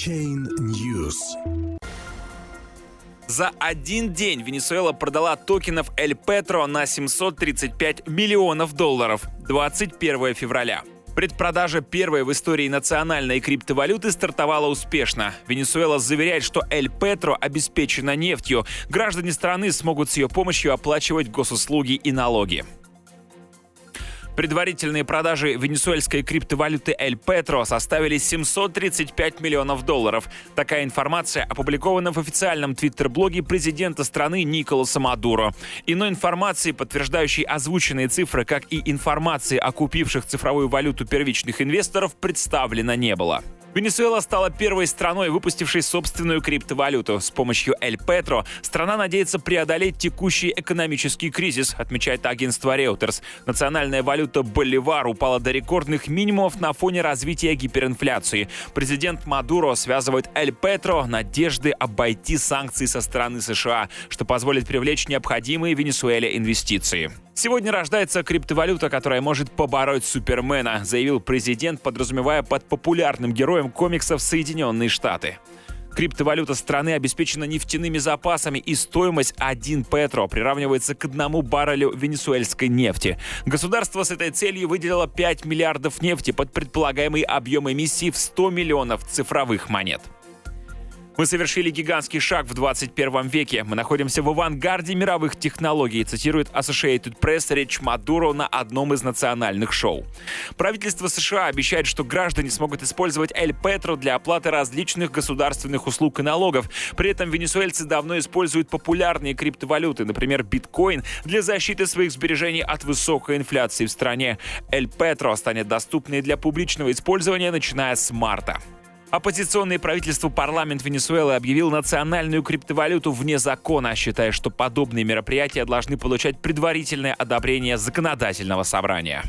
Chain News. За один день Венесуэла продала токенов El Petro на 735 миллионов долларов 21 февраля. Предпродажа первой в истории национальной криптовалюты стартовала успешно. Венесуэла заверяет, что Эль Петро обеспечена нефтью. Граждане страны смогут с ее помощью оплачивать госуслуги и налоги. Предварительные продажи венесуэльской криптовалюты El Petro составили 735 миллионов долларов. Такая информация опубликована в официальном твиттер-блоге президента страны Николаса Мадуро. Иной информации, подтверждающей озвученные цифры, как и информации о купивших цифровую валюту первичных инвесторов, представлено не было. Венесуэла стала первой страной, выпустившей собственную криптовалюту. С помощью El Petro страна надеется преодолеть текущий экономический кризис, отмечает агентство Reuters. Национальная валюта Боливар упала до рекордных минимумов на фоне развития гиперинфляции. Президент Мадуро связывает El Petro надежды обойти санкции со стороны США, что позволит привлечь необходимые Венесуэле инвестиции. Сегодня рождается криптовалюта, которая может побороть Супермена, заявил президент, подразумевая под популярным героем комиксов Соединенные Штаты. Криптовалюта страны обеспечена нефтяными запасами, и стоимость 1 петро приравнивается к одному баррелю венесуэльской нефти. Государство с этой целью выделило 5 миллиардов нефти под предполагаемый объем эмиссии в 100 миллионов цифровых монет. Мы совершили гигантский шаг в 21 веке. Мы находимся в авангарде мировых технологий, цитирует Associated Press речь Мадуро на одном из национальных шоу. Правительство США обещает, что граждане смогут использовать Эль Петро для оплаты различных государственных услуг и налогов. При этом венесуэльцы давно используют популярные криптовалюты, например, биткоин, для защиты своих сбережений от высокой инфляции в стране. Эль Петро станет доступной для публичного использования, начиная с марта. Оппозиционное правительство парламент Венесуэлы объявил национальную криптовалюту вне закона, считая, что подобные мероприятия должны получать предварительное одобрение законодательного собрания.